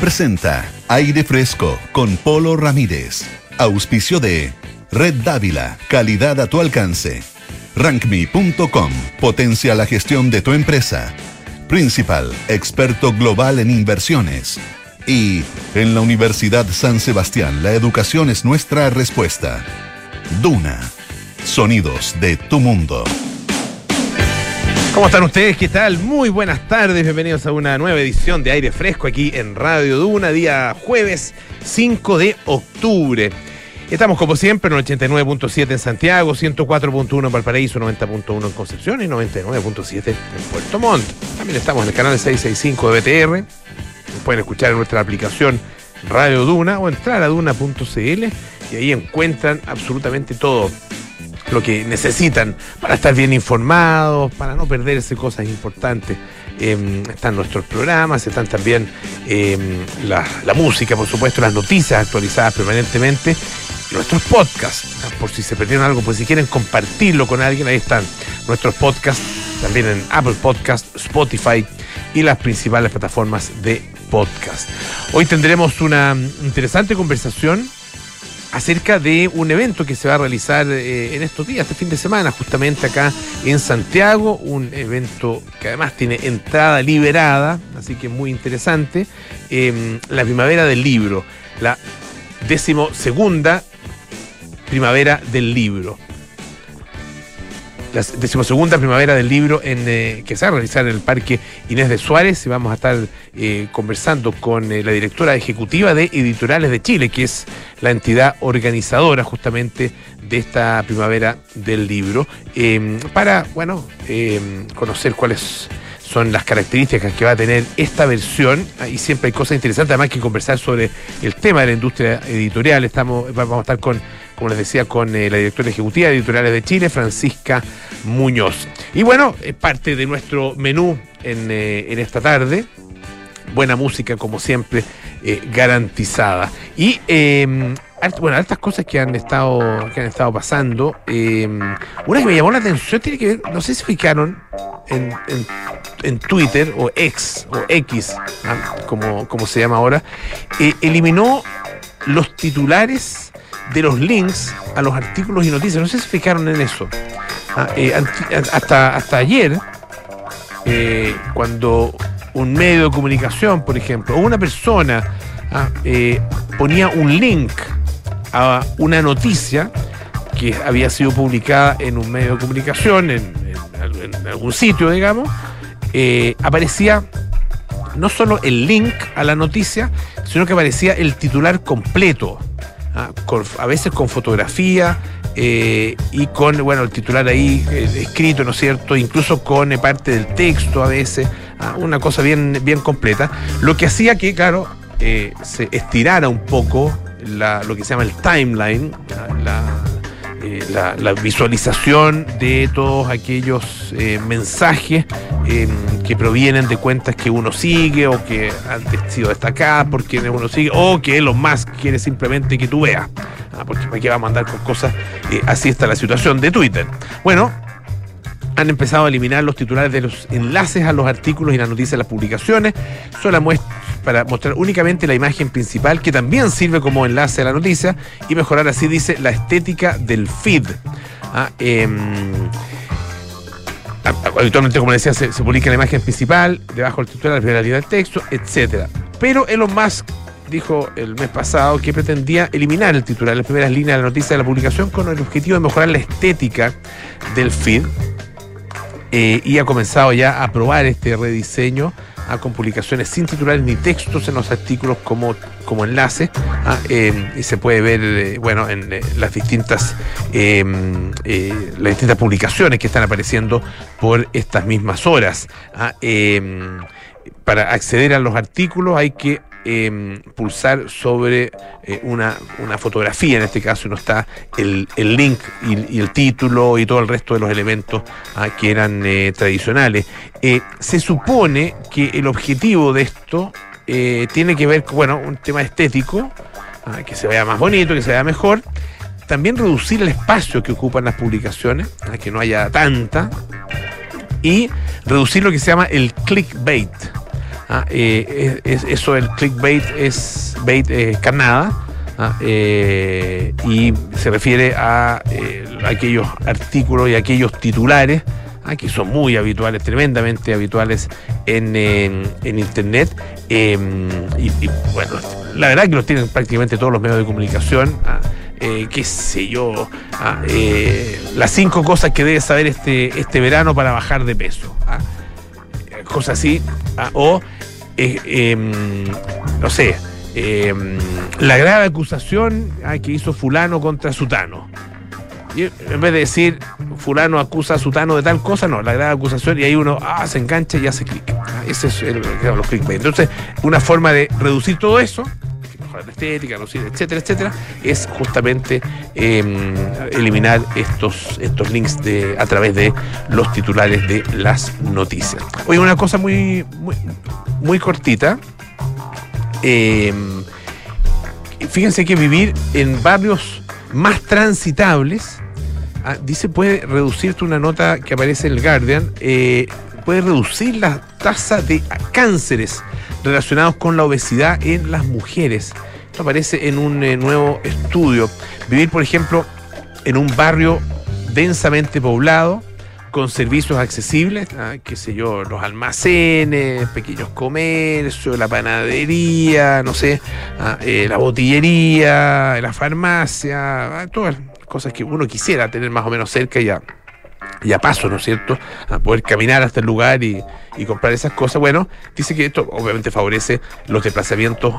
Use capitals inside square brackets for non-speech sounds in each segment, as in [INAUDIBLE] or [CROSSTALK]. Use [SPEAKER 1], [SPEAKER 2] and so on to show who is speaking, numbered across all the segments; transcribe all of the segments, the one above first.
[SPEAKER 1] Presenta Aire Fresco con Polo Ramírez. Auspicio de Red Dávila, calidad a tu alcance. Rankme.com, potencia la gestión de tu empresa. Principal, experto global en inversiones. Y en la Universidad San Sebastián, la educación es nuestra respuesta. Duna, sonidos de tu mundo.
[SPEAKER 2] ¿Cómo están ustedes? ¿Qué tal? Muy buenas tardes, bienvenidos a una nueva edición de Aire Fresco aquí en Radio Duna, día jueves 5 de octubre. Estamos como siempre en el 89.7 en Santiago, 104.1 en Valparaíso, 90.1 en Concepción y 99.7 en Puerto Montt. También estamos en el canal 665 de BTR. Pueden escuchar en nuestra aplicación Radio Duna o entrar a duna.cl y ahí encuentran absolutamente todo lo que necesitan para estar bien informados, para no perderse cosas importantes. Eh, están nuestros programas, están también eh, la, música, por supuesto, las noticias actualizadas permanentemente, nuestros podcasts, por si se perdieron algo, pues si quieren compartirlo con alguien, ahí están nuestros podcasts, también en Apple Podcast, Spotify y las principales plataformas de podcast. Hoy tendremos una interesante conversación acerca de un evento que se va a realizar eh, en estos días, este fin de semana, justamente acá en Santiago, un evento que además tiene entrada liberada, así que muy interesante, eh, la primavera del libro, la decimosegunda primavera del libro la decimosegunda primavera del libro eh, que se va a realizar en el Parque Inés de Suárez y vamos a estar eh, conversando con eh, la directora ejecutiva de Editoriales de Chile, que es la entidad organizadora justamente de esta primavera del libro, em, para, bueno, em, conocer cuáles son las características que va a tener esta versión y siempre hay cosas interesantes además que conversar sobre el tema de la industria editorial. Estamos, vamos a estar con como les decía, con eh, la directora ejecutiva de Editoriales de Chile, Francisca Muñoz. Y bueno, es parte de nuestro menú en, eh, esta tarde. Buena música, como siempre, eh, garantizada. Y em, bueno, estas cosas que han estado, que han estado pasando. Em, una que me llamó la atención tiene que ver, no sé si fijaron en, en, Twitter o X o X, ¿ah? como, como se llama ahora, eliminó los titulares de los links a los artículos y noticias. No sé si fijaron en eso. Ah, eh, hasta, hasta ayer, eh, cuando un medio de comunicación, por ejemplo, o una persona ah, eh, ponía un link a una noticia que había sido publicada en un medio de comunicación, en, algún sitio, digamos, aparecía no solo el link a la noticia, sino que aparecía el titular completo. ¿Ah? a veces con fotografía eh, y con, bueno, el titular ahí eh, escrito, ¿no es cierto? Incluso con eh, parte del texto a veces, ¿ah? una cosa bien, bien completa. Lo que hacía que, claro, se estirara un poco lo que se llama el timeline, la, la, visualización de todos aquellos mensajes em, que provienen de cuentas que uno sigue o que han sido destacadas por quienes uno sigue o que lo más quiere simplemente que tú veas. Ah, porque para qué va a mandar con cosas, eh, así está la situación de Twitter. Bueno, han empezado a eliminar los titulares de los enlaces a los artículos y las noticias de las publicaciones, solo para mostrar únicamente la imagen principal que también sirve como enlace a la noticia y mejorar así, dice, la estética del feed. Ah, em, habitualmente, como decía, se, publica la imagen principal, debajo del titular, la primera línea del texto, etcétera. Pero Elon Musk dijo el mes pasado que pretendía eliminar el titular, las primeras líneas de la noticia de la publicación con el objetivo de mejorar la estética del feed. Eh, y ha comenzado ya a probar este rediseño con publicaciones sin titulares ni textos en los artículos como, como enlace ¿ah? eh, y se puede ver eh, bueno en eh, las distintas las distintas publicaciones que están apareciendo por estas mismas horas ¿ah? para acceder a los artículos hay que pulsar sobre una, fotografía, en este caso no está el, link y, el título y todo el resto de los elementos ¿ah? que eran tradicionales. se supone que el objetivo de esto eh, tiene que ver con, bueno, un tema estético, ah, que se vea más bonito, que se vea mejor. También reducir el espacio que ocupan las publicaciones, a que no haya tanta. Y reducir lo que se llama el clickbait. Ah, eh, es, eso el clickbait es bait carnada. Ah, y se refiere a aquellos artículos y aquellos titulares ah, que son muy habituales, tremendamente habituales en, Internet. Em, y, bueno, la verdad que los tienen prácticamente todos los medios de comunicación. Eh, qué sé yo, ah, eh, las cinco cosas que debes saber este, este verano para bajar de peso. Ah, cosas así. Ah, o, eh, em, no sé, em, la grave acusación que hizo fulano contra sutano. En vez de decir fulano acusa a sutano de tal cosa, no, la grave acusación y ahí uno se engancha y hace clic. Ese es el, los clickbait. Entonces, una forma de reducir todo eso la estética, etcétera, etcétera, es justamente em, eliminar estos, estos links de, a través de los titulares de las noticias. Oye, una cosa muy, muy, cortita. Em, fíjense que vivir en barrios más transitables, ah, dice, puede reducirte una nota que aparece en el Guardian, eh, puede reducir la tasa de cánceres relacionados con la obesidad en las mujeres. Esto aparece en un eh, nuevo estudio. Vivir, por ejemplo, en un barrio densamente poblado, con servicios accesibles, ah, qué sé yo, los almacenes, pequeños comercios, la panadería, no sé, ah, eh, la botillería, la farmacia, ah, todas las cosas que uno quisiera tener más o menos cerca ya y a paso, ¿no es cierto? A poder caminar hasta el lugar y, comprar esas cosas. Bueno, dice que esto obviamente favorece los desplazamientos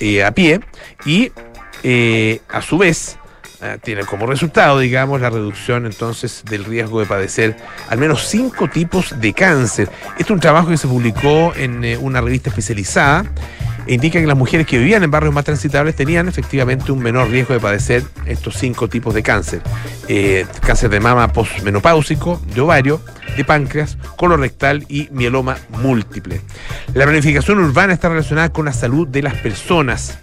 [SPEAKER 2] eh, a pie y eh, a su vez eh, tiene como resultado, digamos, la reducción entonces del riesgo de padecer al menos cinco tipos de cáncer. Este es un trabajo que se publicó en una revista especializada indica que las mujeres que vivían en barrios más transitables tenían efectivamente un menor riesgo de padecer estos cinco tipos de cáncer. Eh, cáncer de mama postmenopáusico, de ovario, de páncreas, colorectal y mieloma múltiple. La planificación urbana está relacionada con la salud de las personas.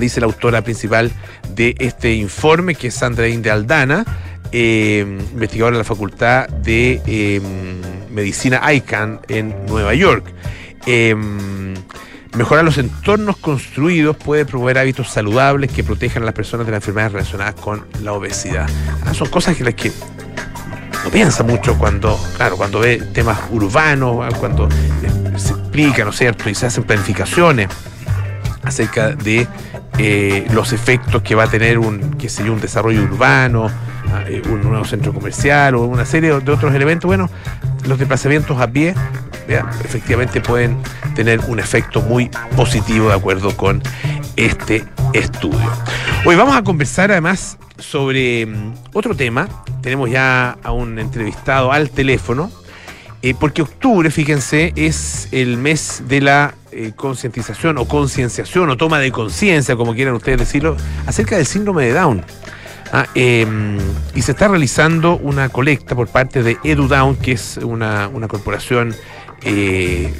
[SPEAKER 2] Dice la autora principal de este informe, que es Sandra Inde Aldana, eh, investigadora de la Facultad de eh, Medicina ICANN en Nueva York. Mejorar los entornos construidos puede promover hábitos saludables que protejan a las personas de las enfermedades relacionadas con la obesidad. Ah, son cosas que las que no piensa mucho cuando, claro, cuando ve temas urbanos, cuando se explica, ¿no es cierto? Y se hacen planificaciones acerca de eh, los efectos que va a tener un, qué sé yo, un desarrollo urbano, un nuevo centro comercial o una serie de otros elementos. Bueno, los desplazamientos a pie efectivamente pueden tener un efecto muy positivo de acuerdo con este estudio. Hoy vamos a conversar además sobre mm, otro tema. Tenemos ya a un entrevistado al teléfono, eh, porque octubre, fíjense, es el mes de la eh, concientización o concienciación o toma de conciencia, como quieran ustedes decirlo, acerca del síndrome de Down. Ah, em, y se está realizando una colecta por parte de EduDown, que es una, una corporación eh,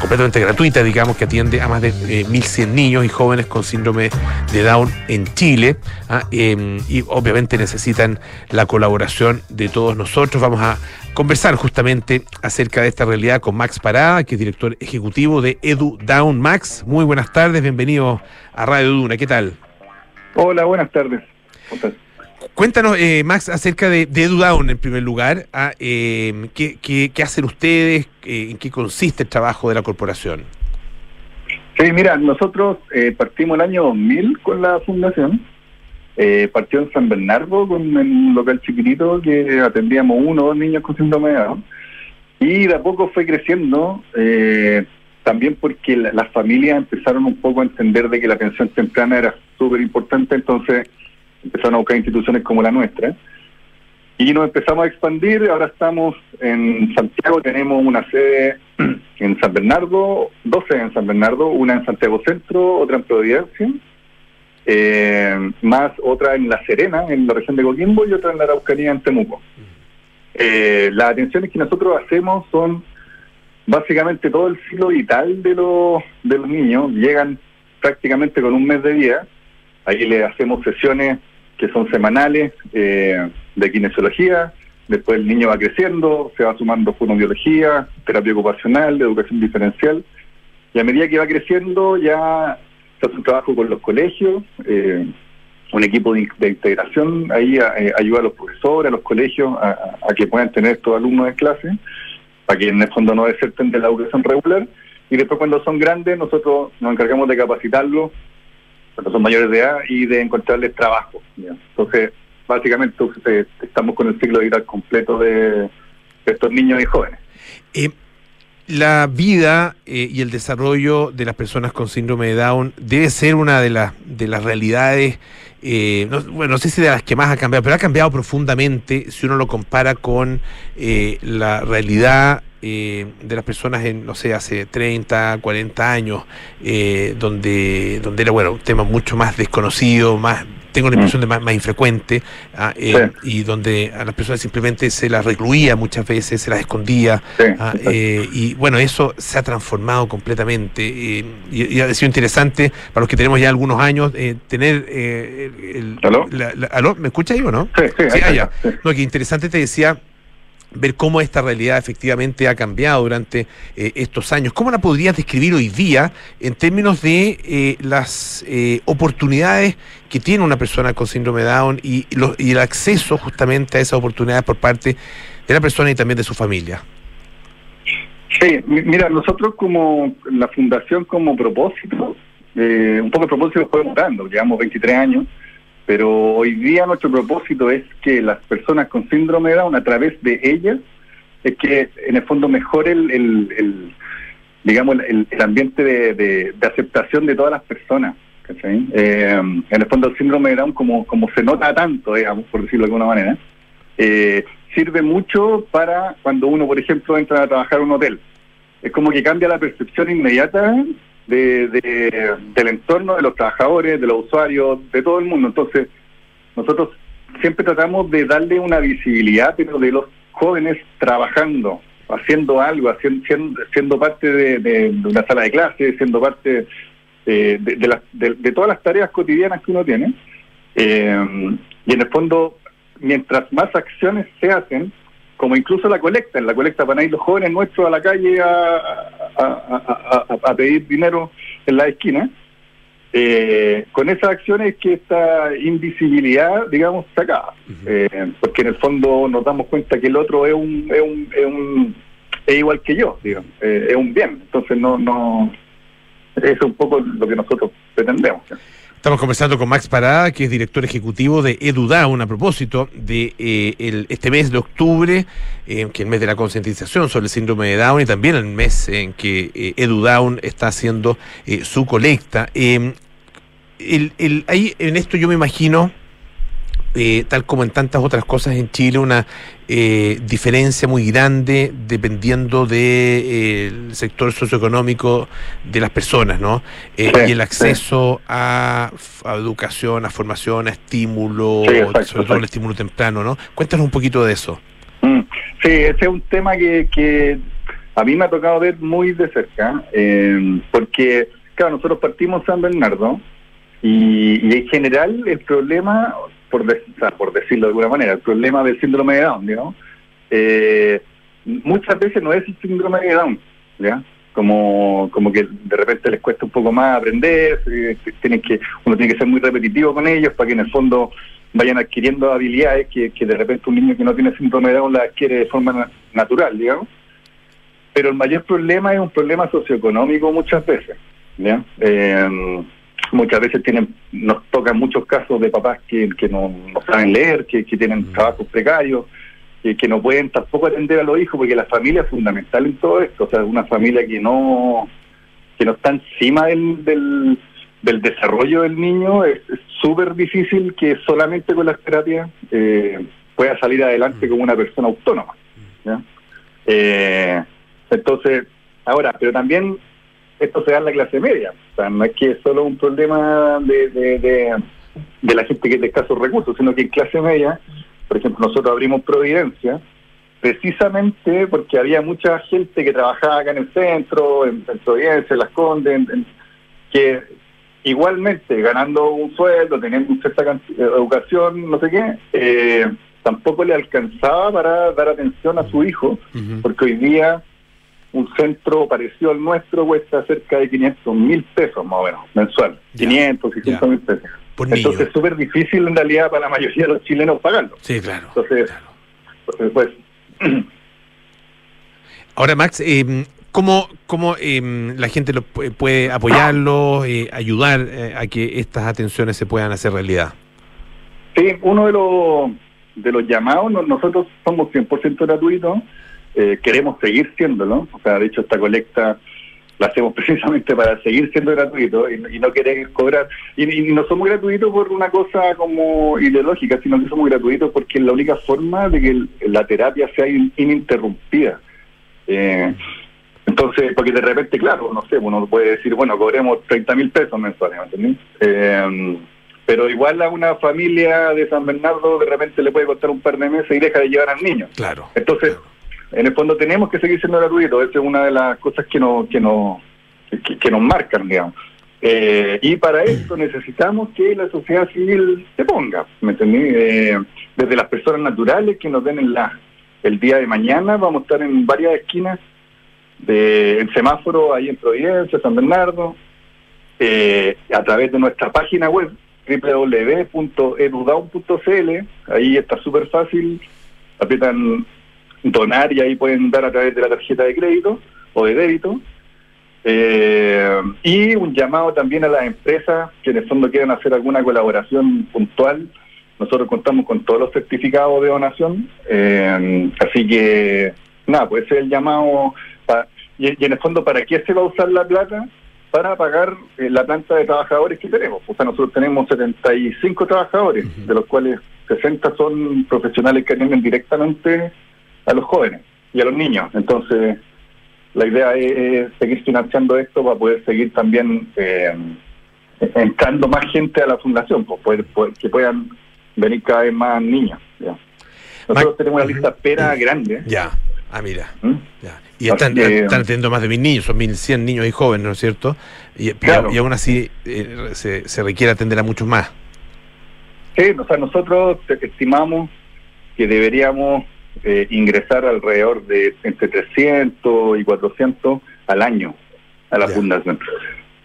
[SPEAKER 2] completamente gratuita, digamos, que atiende a más de 1.100 eh, niños y jóvenes con síndrome de Down en Chile. ¿ah? Em, y obviamente necesitan la colaboración de todos nosotros. Vamos a conversar justamente acerca de esta realidad con Max Parada, que es director ejecutivo de Edu Down. Max, muy buenas tardes, bienvenido a Radio Duna. ¿Qué tal?
[SPEAKER 3] Hola, buenas tardes.
[SPEAKER 2] Cuéntanos, eh, Max, acerca de, de EduDown en primer lugar. Ah, em, ¿qué, hacen ustedes? Eh, ¿En qué consiste el trabajo de la corporación?
[SPEAKER 3] Sí, mira, nosotros eh, partimos el año 2000 con la fundación. partió en San Bernardo con un local chiquitito que atendíamos uno o dos niños con síndrome de Down. Y de a poco fue creciendo, también porque las familias empezaron un poco a entender de que la atención temprana era súper importante, entonces empezaron a buscar instituciones como la nuestra. Y nos empezamos a expandir, ahora estamos en Santiago, tenemos una sede en San Bernardo, dos sedes en San Bernardo, una en Santiago Centro, otra en Providencia, eh, más otra en La Serena, en la región de Coquimbo, y otra en la Araucanía, en Temuco. Eh, las atenciones que nosotros hacemos son básicamente todo el ciclo vital de los, de los niños, llegan prácticamente con un mes de vida, ahí le hacemos sesiones son semanales eh, de kinesiología, después el niño va creciendo, se va sumando fonobiología, terapia ocupacional, educación diferencial, y a medida que va creciendo ya se hace un trabajo con los colegios, eh, un equipo de, integración ahí eh, ayuda a los profesores, a los colegios a, que puedan tener estos alumnos en clase, para que en el fondo no deserten de la educación regular, y después cuando son grandes nosotros nos encargamos de capacitarlos cuando son mayores de edad y de encontrarles trabajo. Entonces, básicamente eh, estamos con el ciclo vida completo de, estos niños y jóvenes.
[SPEAKER 2] Eh, la vida eh, y el desarrollo de las personas con síndrome de Down debe ser una de las de las realidades, no, bueno, no sé si de las que más ha cambiado, pero ha cambiado profundamente si uno lo compara con la realidad eh, de las personas en, no sé, hace 30, 40 años, eh, donde, donde era, bueno, un tema mucho más desconocido, más tengo la impresión de más, más infrecuente, ah, eh, y donde a las personas simplemente se las recluía muchas veces, se las escondía, ah, y bueno, eso se ha transformado completamente, y, ha sido interesante para los que tenemos ya algunos años tener... el, ¿Aló? ¿Me escucha ahí o no?
[SPEAKER 3] Sí, sí,
[SPEAKER 2] ah, No, que interesante te decía ver cómo esta realidad efectivamente ha cambiado durante eh, estos años. ¿Cómo la podrías describir hoy día en términos de eh, las eh, oportunidades que tiene una persona con síndrome de Down y, y el acceso justamente a esas oportunidades por parte de la persona y también de su familia?
[SPEAKER 3] Sí, mira, nosotros como la fundación como propósito, un poco el propósito fue mutando, llevamos 23 años, pero hoy día nuestro propósito es que las personas con síndrome de Down, a través de ellas, es que en el fondo mejore el, el, digamos, el, ambiente de, aceptación de todas las personas. Eh, en el fondo el síndrome de Down, como, como se nota tanto, digamos, por decirlo de alguna manera, eh, sirve mucho para cuando uno, por ejemplo, entra a trabajar en un hotel. Es como que cambia la percepción inmediata de, del entorno de los trabajadores, de los usuarios, de todo el mundo. Entonces, nosotros siempre tratamos de darle una visibilidad, pero de los jóvenes trabajando, haciendo algo, haciendo, siendo, parte de, una sala de clase, siendo parte de, de, todas las tareas cotidianas que uno tiene. Eh, y en el fondo, mientras más acciones se hacen, como incluso la colecta, en la colecta van a ir los jóvenes nuestros a la calle a, pedir dinero en la esquina, eh, con esas acciones que esta invisibilidad, digamos, se acaba. Eh, porque en el fondo nos damos cuenta que el otro es un, es un, es, un, es igual que yo, digamos, eh, es un bien. Entonces no, no, eso es un poco lo que nosotros pretendemos.
[SPEAKER 2] Estamos conversando con Max Parada, que es director ejecutivo de EduDown, a propósito de eh, este mes de octubre, eh, que es el mes de la concientización sobre el síndrome de Down y también el mes en que eh, EduDown está haciendo su colecta. el, el, ahí en esto yo me imagino eh, tal como en tantas otras cosas en Chile, una eh, diferencia muy grande dependiendo del de, eh, sector socioeconómico de las personas, ¿no? y el acceso a, educación, a formación, a estímulo, sobre todo el estímulo temprano, ¿no? Cuéntanos un poquito de eso.
[SPEAKER 3] Mm, sí, ese es un tema que, que a mí me ha tocado ver muy de cerca, porque, claro, nosotros partimos San Bernardo, y, y, en general el problema, por, por decirlo de alguna manera, el problema del síndrome de Down, ¿no? Eh, muchas veces no es el síndrome de Down, ¿ya? Como, como que de repente les cuesta un poco más aprender, tienen que, uno tiene que ser muy repetitivo con ellos para que en el fondo vayan adquiriendo habilidades que, que de repente un niño que no tiene síndrome de Down las adquiere de forma natural, digamos. Pero el mayor problema es un problema socioeconómico muchas veces, ¿ya? Eh, muchas veces tienen nos tocan muchos casos de papás que, que no, saben leer, que, tienen mm. trabajos precarios, que, que no pueden tampoco atender a los hijos, porque la familia es fundamental en todo esto. O sea, una familia que no que no está encima del, del, del desarrollo del niño, es súper difícil que solamente con las terapias eh, pueda salir adelante mm. como una persona autónoma. Eh, entonces, ahora, pero también esto se da en la clase media. O sea, no es que es solo un problema de, de, la gente que de escasos recursos, sino que en clase media, por ejemplo, nosotros abrimos Providencia precisamente porque había mucha gente que trabajaba acá en el centro, en, Providencia, en Las Condes, que igualmente ganando un sueldo, teniendo cierta educación, no sé qué, eh, tampoco le alcanzaba para dar atención a su hijo, porque hoy día un centro parecido al nuestro cuesta cerca de 500 mil pesos más o menos, mensual. 500, 600 mil pesos. Entonces es súper difícil en realidad para la mayoría de los chilenos pagarlo.
[SPEAKER 2] Sí, claro.
[SPEAKER 3] Entonces, pues... [CLEARS THROAT]
[SPEAKER 2] Ahora, Max, eh, ¿cómo, cómo em, la gente lo puede apoyarlo, eh, ayudar eh, a que estas atenciones se puedan hacer realidad?
[SPEAKER 3] Sí, uno de los, de los llamados, nosotros somos 100% gratuitos eh, queremos seguir siéndolo. O sea, de hecho, esta colecta la hacemos [LAUGHS] precisamente para seguir siendo gratuito y, no querer cobrar. Y, no somos gratuitos por una cosa como ideológica, sino que somos gratuitos porque es la única forma de que la terapia sea ininterrumpida. Eh, entonces, porque de repente, claro, no sé, uno puede decir, bueno, cobremos 30 mil pesos mensuales, ¿me eh, pero igual a una familia de San Bernardo de repente le puede costar un par de meses y deja de llevar al niño.
[SPEAKER 2] Claro.
[SPEAKER 3] Entonces, en el fondo tenemos que seguir siendo gratuitos, esa es una de las cosas que nos, que nos, que, nos marcan, digamos. Eh, y para esto necesitamos que la sociedad civil se ponga, ¿me entendí? Eh, desde las personas naturales que nos den el, la, el día de mañana, vamos a estar en varias esquinas de semáforo ahí en Providencia, San Bernardo, eh, a través de nuestra página web www.edudown.cl, ahí está súper fácil, aprietan donar y ahí pueden dar a través de la tarjeta de crédito o de débito. Eh, y un llamado también a las empresas que en el fondo quieran hacer alguna colaboración puntual. Nosotros contamos con todos los certificados de donación, eh, así que nada, puede ser el llamado. y, en el fondo, ¿para qué se va a usar la plata? Para pagar eh, la planta de trabajadores que tenemos. O sea, nosotros tenemos 75 trabajadores, de los cuales 60 son profesionales que atienden directamente a los jóvenes y a los niños. Entonces, la idea es, seguir financiando esto para poder seguir también eh, entrando más gente a la fundación, pues, poder, que puedan venir cada vez más niños. Nosotros tenemos una lista espera grande.
[SPEAKER 2] Ya, ah, mira. ¿Mm? Y están, están atendiendo más de mil niños, son mil cien niños y jóvenes, ¿no es cierto? Y, y, aún así eh, se, se requiere atender a muchos más.
[SPEAKER 3] Sí, o sea, nosotros estimamos que deberíamos eh, ingresar alrededor de entre 300 y 400 al año a la fundación.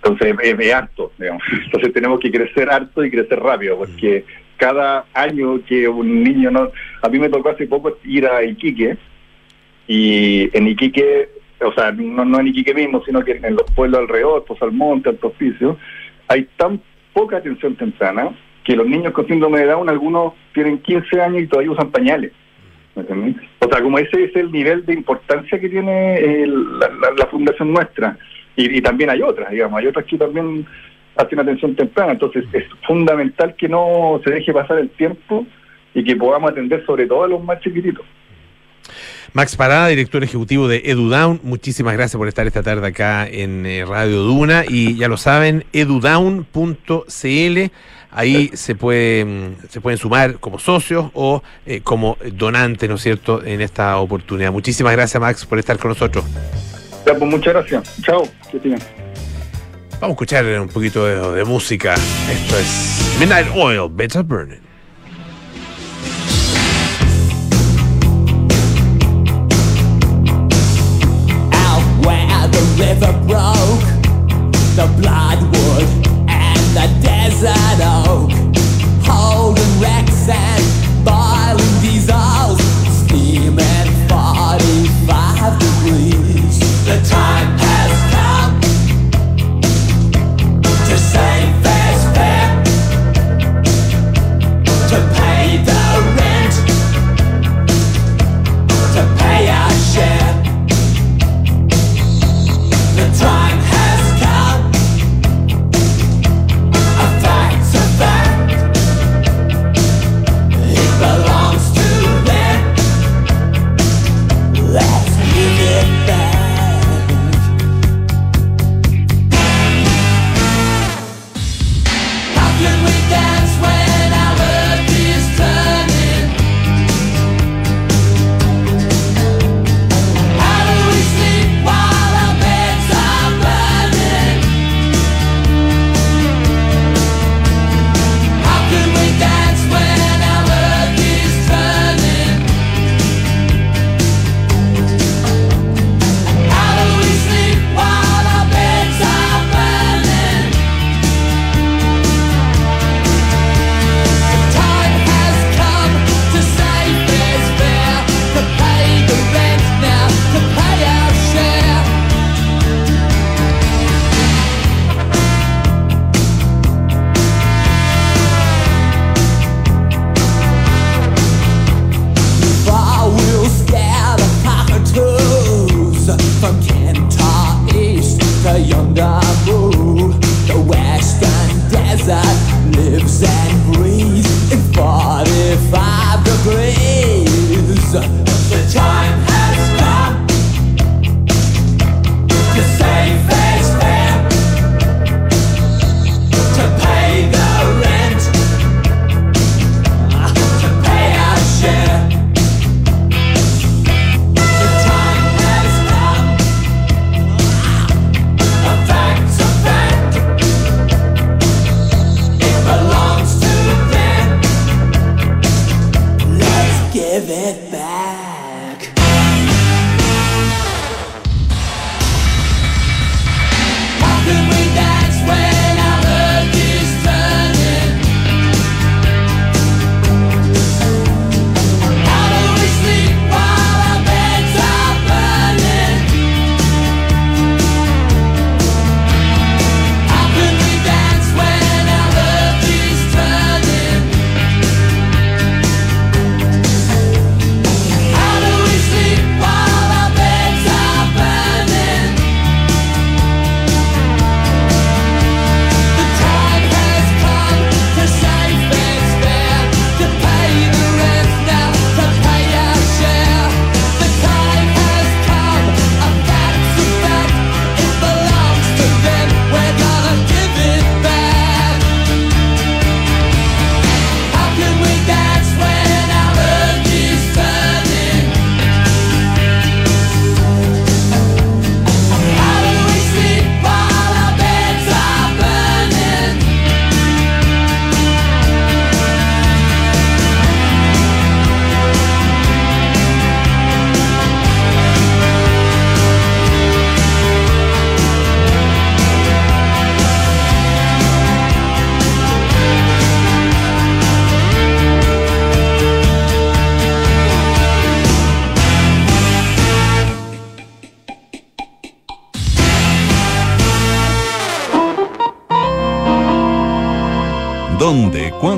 [SPEAKER 3] Entonces es, harto, digamos. [LAUGHS] Entonces tenemos que crecer harto y crecer rápido, porque cada año que un niño no... A mí me tocó hace poco ir a Iquique, y en Iquique, o sea, no, no en Iquique mismo, sino que en los pueblos alrededor, pues Almonte, Alto Hospicio, hay tan poca atención temprana que los niños con síndrome de Down, algunos tienen 15 años y todavía usan pañales. O sea, como ese es el nivel de importancia que tiene la, fundación nuestra. Y, también hay otras, digamos, hay otras que también hacen atención temprana. Entonces es fundamental que no se deje pasar el tiempo y que podamos atender sobre todo a los más chiquititos.
[SPEAKER 2] Max Parada, director ejecutivo de EduDown, muchísimas gracias por estar esta tarde acá en eh, Radio Duna y ya lo saben, edudown.cl Ahí se, puede, mm, se pueden sumar como socios o eh, como donantes, ¿no es cierto?, en esta oportunidad. Muchísimas gracias, Max, por estar con nosotros.
[SPEAKER 3] Ya, pues muchas gracias. Chao.
[SPEAKER 2] Vamos a escuchar un poquito de, de música. Esto es Midnight Oil, Better Burning.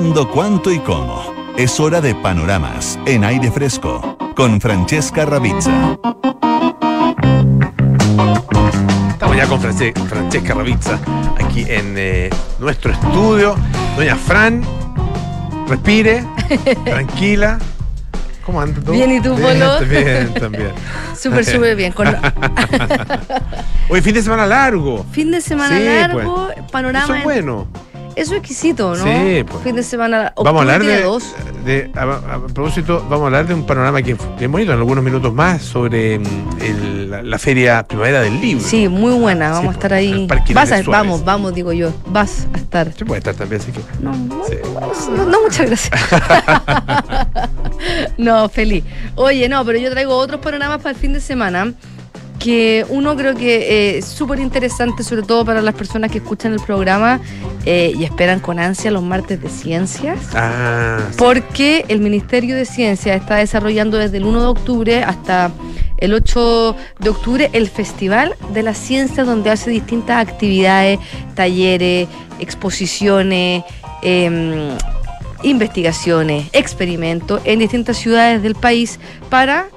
[SPEAKER 1] Cuándo, cuánto y cómo? Es hora de panoramas en aire fresco con Francesca Ravizza.
[SPEAKER 2] Estamos ya con France- Francesca Ravizza aquí en eh, nuestro estudio. Doña Fran, respire, [LAUGHS] tranquila. ¿Cómo anda todo?
[SPEAKER 4] Bien, ¿y tú,
[SPEAKER 2] Bien,
[SPEAKER 4] Polo? [LAUGHS]
[SPEAKER 2] Bien, también. [LAUGHS]
[SPEAKER 4] Súper, súper bien. Con
[SPEAKER 2] Hoy fin de semana largo.
[SPEAKER 4] fin de semana
[SPEAKER 2] Sí,
[SPEAKER 4] largo, panorama.
[SPEAKER 2] Eso es bueno.
[SPEAKER 4] Eso es exquisito, ¿no?
[SPEAKER 2] Sí, pues.
[SPEAKER 4] Fin de semana.
[SPEAKER 2] Vamos a hablar de,
[SPEAKER 4] tiene dos.
[SPEAKER 2] de- a, a propósito, vamos a hablar de un panorama que bien bonito en algunos minutos más sobre mm, el- la, la feria primavera del libro.
[SPEAKER 4] Sí, muy buena. Vamos
[SPEAKER 2] Sí,
[SPEAKER 4] a estar
[SPEAKER 2] pues,
[SPEAKER 4] ahí. Vas a, vamos, vamos, digo yo. Vas a estar.
[SPEAKER 2] Se puede estar también, así que.
[SPEAKER 4] No, no,
[SPEAKER 2] Sí.
[SPEAKER 4] no, no, muchas gracias. [LAUGHS] no, feliz. Oye, no, pero yo traigo otros panoramas para el fin de semana que uno creo que es súper interesante, sobre todo para las personas que escuchan el programa eh, y esperan con ansia los martes de ciencias.
[SPEAKER 2] Ah, sí.
[SPEAKER 4] Porque el Ministerio de Ciencia está desarrollando desde el 1 de octubre hasta el 8 de octubre el Festival de la Ciencia, donde hace distintas actividades, talleres, exposiciones, em, investigaciones, experimentos en distintas ciudades del país para,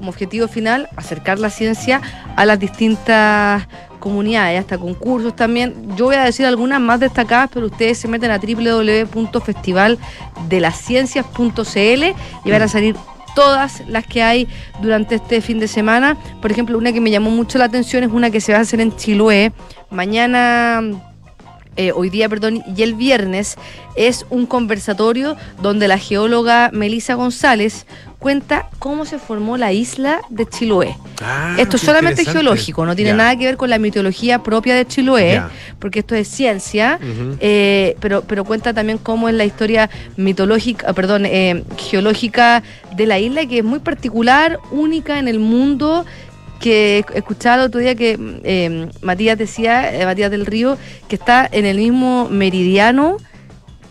[SPEAKER 4] como objetivo final, acercar la ciencia a las distintas comunidades, hasta concursos también. Yo voy a decir algunas más destacadas, pero ustedes se meten a www.festivaldelasciencias.cl y van a salir todas las que hay durante este fin de semana. Por ejemplo, una que me llamó mucho la atención es una que se va a hacer en Chiloé. Mañana eh, hoy día, perdón, y el viernes es un conversatorio donde la geóloga Melisa González cuenta cómo se formó la isla de Chiloé.
[SPEAKER 2] Ah,
[SPEAKER 4] esto es solamente geológico, no tiene nada que ver con la mitología propia de Chiloé, porque esto es ciencia, eh, pero, pero cuenta también cómo es la historia mitológica, ah, perdón, eh, geológica de la isla, que es muy particular, única en el mundo que escuchaba el otro día que eh, Matías decía, eh, Matías del Río, que está en el mismo meridiano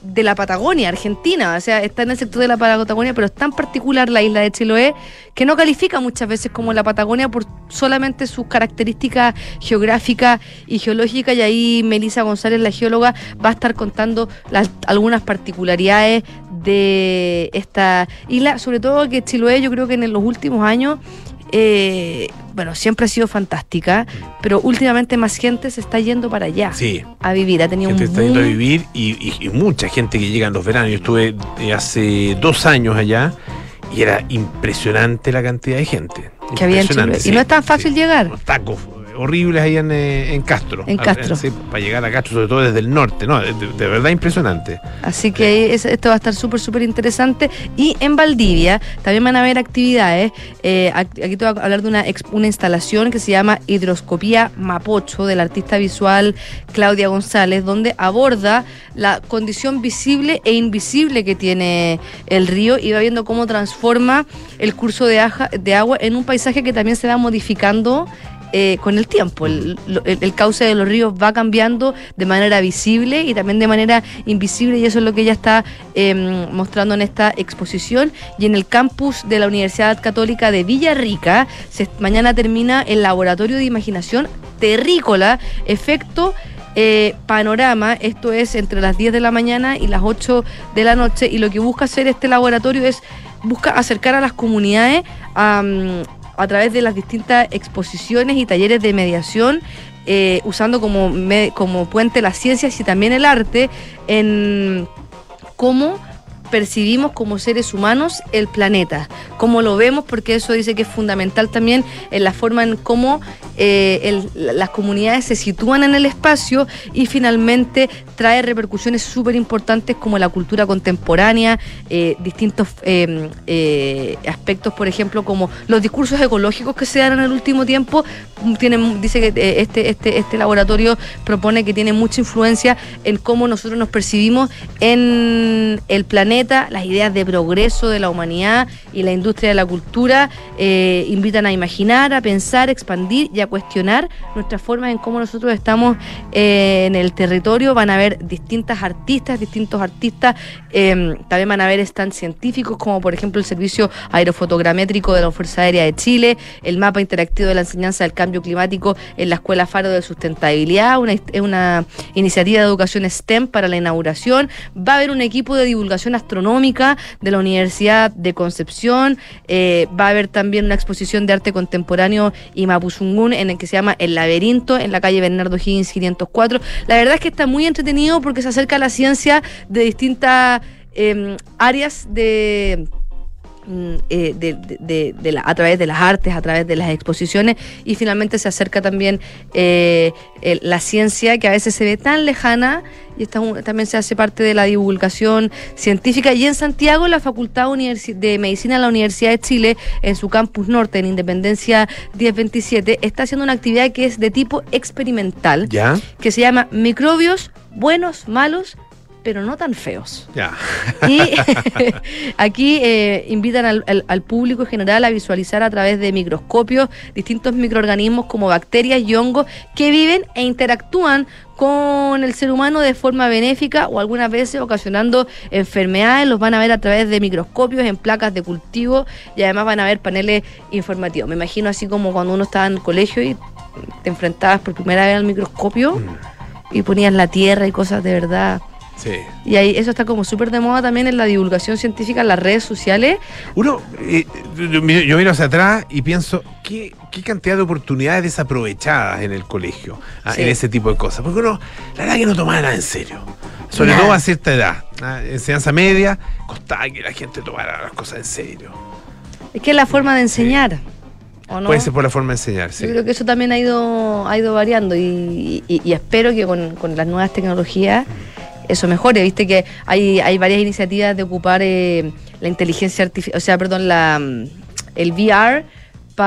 [SPEAKER 4] de la Patagonia, Argentina, o sea, está en el sector de la Patagonia, pero es tan particular la isla de Chiloé que no califica muchas veces como la Patagonia por solamente sus características geográficas y geológicas, y ahí Melisa González, la geóloga, va a estar contando las, algunas particularidades de esta isla, sobre todo que Chiloé yo creo que en los últimos años eh, bueno, siempre ha sido fantástica, pero últimamente más gente se está yendo para allá
[SPEAKER 2] Sí.
[SPEAKER 4] a vivir. Ha tenido
[SPEAKER 2] Gente
[SPEAKER 4] un
[SPEAKER 2] está yendo a vivir y, y- y mucha gente que llega en los veranos. Yo estuve eh, hace dos años allá y era impresionante la cantidad de gente.
[SPEAKER 4] Que había en. Y no es tan fácil llegar.
[SPEAKER 2] Tacos horribles ahí en, eh, en Castro.
[SPEAKER 4] En Castro.
[SPEAKER 2] Sí, para llegar a Castro, sobre todo desde el norte. No, de, de verdad impresionante.
[SPEAKER 4] Así que ahí es- esto va a estar súper, súper interesante. Y en Valdivia también van a haber actividades. Eh, aquí te voy a hablar de una, una instalación que se llama Hidroscopía Mapocho del artista visual Claudia González, donde aborda la condición visible e invisible que tiene el río y va viendo cómo transforma el curso de, aja- de agua en un paisaje que también se va modificando eh, con el tiempo. El, cauce de los ríos va cambiando de manera visible y también de manera invisible y eso es lo que ella está eh, mostrando en esta exposición. Y en el campus de la Universidad Católica de Villarrica, mañana termina el laboratorio de imaginación terrícola, efecto eh, panorama, esto es entre las 10 de la mañana y las 8 de la noche, y lo que busca hacer este laboratorio es busca acercar a las comunidades a, mm, a través de las distintas exposiciones y talleres de mediación, eh, usando como, como puente las ciencias y también el arte en cómo percibimos como seres humanos el planeta, cómo lo vemos, porque eso dice que es fundamental también en la forma en cómo eh, las comunidades se sitúan en el espacio y finalmente trae repercusiones súper importantes como la cultura contemporánea, eh, distintos eh, aspectos, por ejemplo, como los discursos ecológicos que se dan en el último tiempo, tienen, dice que este, este, este laboratorio propone que tiene mucha influencia en cómo nosotros nos percibimos en el planeta, las ideas de progreso de la humanidad y la industria de la cultura invitan a imaginar, a pensar, expandir y a cuestionar nuestras formas en cómo nosotros estamos eh, en el territorio. Van a haber distintas artistas, distintos artistas. eh, también van a haber stands científicos, como por ejemplo el Servicio Aerofotogramétrico de la Fuerza Aérea de Chile, el mapa interactivo de la enseñanza del cambio climático en la Escuela Faro de Sustentabilidad, una, una iniciativa de educación STEM para la inauguración. Va a haber un equipo de divulgación astronómica de la Universidad de Concepción. eh, va a haber también una exposición de arte contemporáneo y Mapuzungún en el que se llama El Laberinto en la calle Bernardo Higgins 504. La verdad es que está muy entretenido porque se acerca a la ciencia de distintas eh, áreas de eh, de, de- de- de la- a través de las artes, a través de las exposiciones y finalmente se acerca también eh, el- la ciencia que a veces se ve tan lejana y esta un- también se hace parte de la divulgación científica y en Santiago la Facultad Universi- de Medicina de la Universidad de Chile en su campus norte en Independencia 1027 está haciendo una actividad que es de tipo experimental
[SPEAKER 2] ¿Ya?
[SPEAKER 4] que se llama microbios buenos, malos pero no tan feos.
[SPEAKER 2] Ya.
[SPEAKER 4] Y [LAUGHS] aquí eh, invitan al, al- al público en general a visualizar a través de microscopios distintos microorganismos como bacterias y hongos que viven e interactúan con el ser humano de forma benéfica o algunas veces ocasionando enfermedades. Los van a ver a través de microscopios en placas de cultivo y además van a ver paneles informativos. Me imagino así como cuando uno estaba en el colegio y te enfrentabas por primera vez al microscopio y ponías la tierra y cosas de verdad.
[SPEAKER 2] Sí.
[SPEAKER 4] Y ahí eso está como súper de moda también en la divulgación científica en las redes sociales.
[SPEAKER 2] Uno, eh, yo, miro- yo miro hacia atrás y pienso, ¿qué, qué cantidad de oportunidades desaprovechadas en el colegio, ah,
[SPEAKER 4] Sí.
[SPEAKER 2] en ese tipo de cosas? Porque uno, la verdad que no tomaba nada en serio. Sobre
[SPEAKER 4] Nada.
[SPEAKER 2] todo a cierta edad. ah, enseñanza media, costaba que la gente tomara las cosas en serio.
[SPEAKER 4] Es que es la forma de enseñar. ¿o no?
[SPEAKER 2] Puede ser por la forma de enseñar, sí.
[SPEAKER 4] Yo creo que eso también ha ido, ha ido variando y, y- y espero que con, con las nuevas tecnologías eso mejore. Viste que hay, hay varias iniciativas de ocupar eh, la inteligencia artificial, o sea, perdón, la, mm, el VR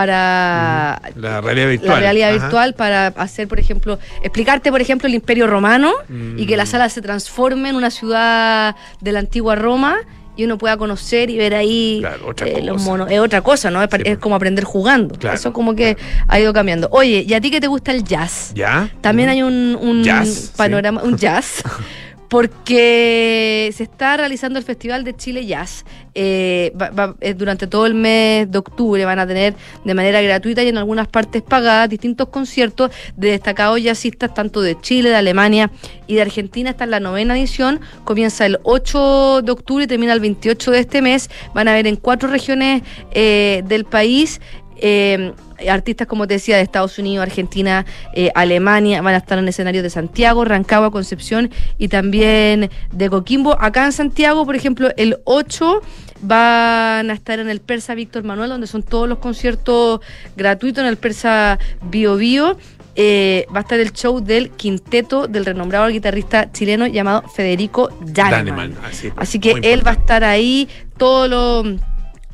[SPEAKER 4] para
[SPEAKER 2] La realidad virtual.
[SPEAKER 4] la realidad virtual para hacer, por ejemplo, explicarte, por ejemplo, el Imperio Romano y que la
[SPEAKER 2] Mm.
[SPEAKER 4] sala se transforme en una ciudad de la antigua Roma y uno pueda conocer y ver ahí
[SPEAKER 2] Claro,
[SPEAKER 4] eh, los monos. Es otra cosa, ¿no? Es,
[SPEAKER 2] Sí,
[SPEAKER 4] es
[SPEAKER 2] pues.
[SPEAKER 4] como aprender jugando.
[SPEAKER 2] Claro,
[SPEAKER 4] Eso como que ha ido cambiando. Oye, ¿y a ti que te gusta el jazz?
[SPEAKER 2] ¿Ya?
[SPEAKER 4] También hay un, un
[SPEAKER 2] Jazz,
[SPEAKER 4] panorama, un jazz, [LAUGHS] porque se está realizando el Festival de Chile Jazz. Eh, eh, durante todo el mes de octubre van a tener de manera gratuita y en algunas partes pagadas distintos conciertos de destacados jazzistas tanto de Chile, de Alemania y de Argentina. Esta es la novena edición. Comienza el 8 de octubre y termina el 28 de este mes. Van a ver en cuatro regiones eh, del país. Eh, artistas, como te decía, de Estados Unidos, Argentina, eh, Alemania, van a estar en escenarios de Santiago, Rancagua, Concepción y también de Coquimbo. Acá en Santiago, por ejemplo, el 8 van a estar en el Persa Víctor Manuel, donde son todos los conciertos gratuitos en el Persa Bio Bio. Eh, va a estar el show del quinteto del renombrado guitarrista chileno llamado Federico Daneman.
[SPEAKER 2] Así,
[SPEAKER 4] Así que él va a estar ahí todos los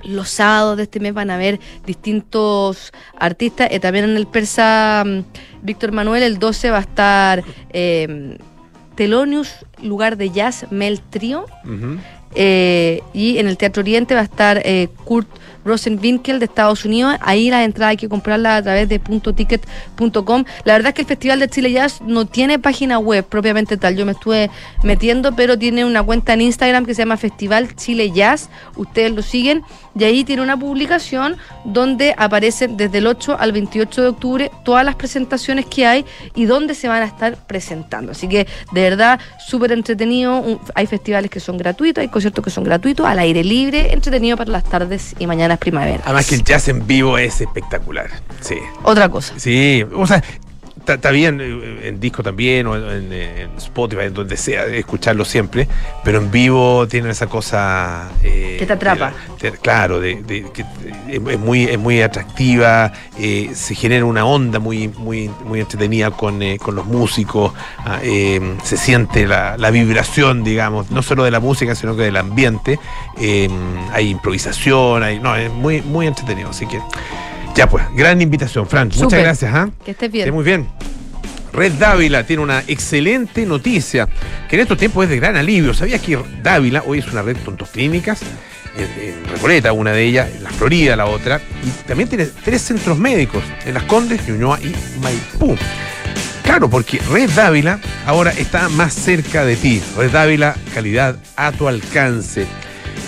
[SPEAKER 4] los sábados de este mes van a haber distintos artistas. Eh, también en el Persa mm, Víctor Manuel, el 12 va a estar eh, Telonius, lugar de jazz, Mel Trio. Eh, y en el Teatro Oriente va a estar eh, Kurt Rosenwinkel de Estados Unidos. Ahí la entrada hay que comprarla a través de puntoticket.com. La verdad es que el Festival de Chile Jazz no tiene página web propiamente tal. Yo me estuve metiendo, pero tiene una cuenta en Instagram que se llama Festival Chile Jazz. Ustedes lo siguen. Y ahí tiene una publicación donde aparecen desde el 8 al 28 de octubre todas las presentaciones que hay y dónde se van a estar presentando. Así que de verdad, súper entretenido. Hay festivales que son gratuitos, hay conciertos que son gratuitos, al aire libre, entretenido para las tardes y mañanas primavera.
[SPEAKER 2] Además que el jazz en vivo es espectacular. Sí.
[SPEAKER 4] Otra cosa.
[SPEAKER 2] Sí, o sea, está- bien eh, en disco también o en, en Spotify, en donde sea, escucharlo siempre, pero en vivo tiene esa cosa... eh,
[SPEAKER 4] Que te atrapa.
[SPEAKER 2] de- de- claro, de, que es, muy, es muy atractiva, eh, se genera una onda muy, muy, muy entretenida con, eh, con los músicos, ah, eh, se siente la, la vibración, digamos, no solo de la música, sino que del ambiente, eh, hay improvisación, hay, no, es muy, muy entretenido, así que... Ya pues, gran invitación, Frank. Muchas gracias. ¿ah?
[SPEAKER 4] Que estés bien.
[SPEAKER 2] muy bien. Red Dávila tiene una excelente noticia, que en estos tiempos es de gran alivio. ¿Sabías que Dávila hoy es una red de tontos clínicas? en, Recoleta, una de ellas, en la Florida, la otra, y también tiene tres centros médicos, en Las Condes, Ñuñoa y Maipú. Claro, porque Red Dávila ahora está más cerca de ti. Red Dávila, calidad a tu alcance.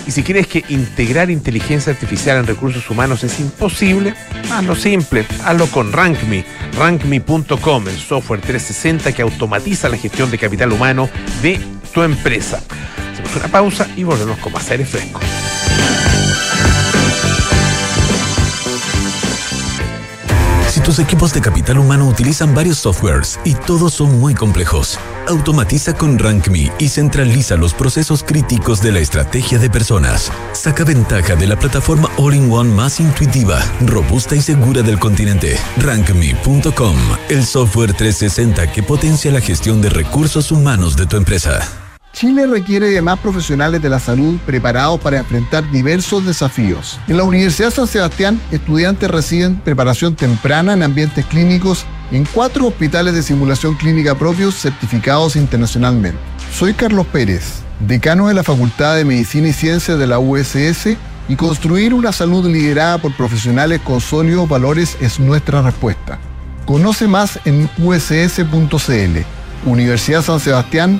[SPEAKER 2] Y si quieres que integrar inteligencia artificial en recursos humanos es imposible, hazlo simple, hazlo con RankMe, rankme.com, el software 360 que automatiza la gestión de capital humano de tu empresa. Hacemos una pausa y volvemos con más aire fresco.
[SPEAKER 5] Tus equipos de capital humano utilizan varios softwares y todos son muy complejos. Automatiza con RankMe y centraliza los procesos críticos de la estrategia de personas. Saca ventaja de la plataforma All-in-One más intuitiva, robusta y segura del continente. RankMe.com, el software 360 que potencia la gestión de recursos humanos de tu empresa.
[SPEAKER 6] Chile requiere de más profesionales de la salud preparados para enfrentar diversos desafíos. En la Universidad San Sebastián, estudiantes reciben preparación temprana en ambientes clínicos en cuatro hospitales de simulación clínica propios certificados internacionalmente. Soy Carlos Pérez, decano de la Facultad de Medicina y Ciencias de la USS y construir una salud liderada por profesionales con sólidos valores es nuestra respuesta. Conoce más en uss.cl Universidad San Sebastián,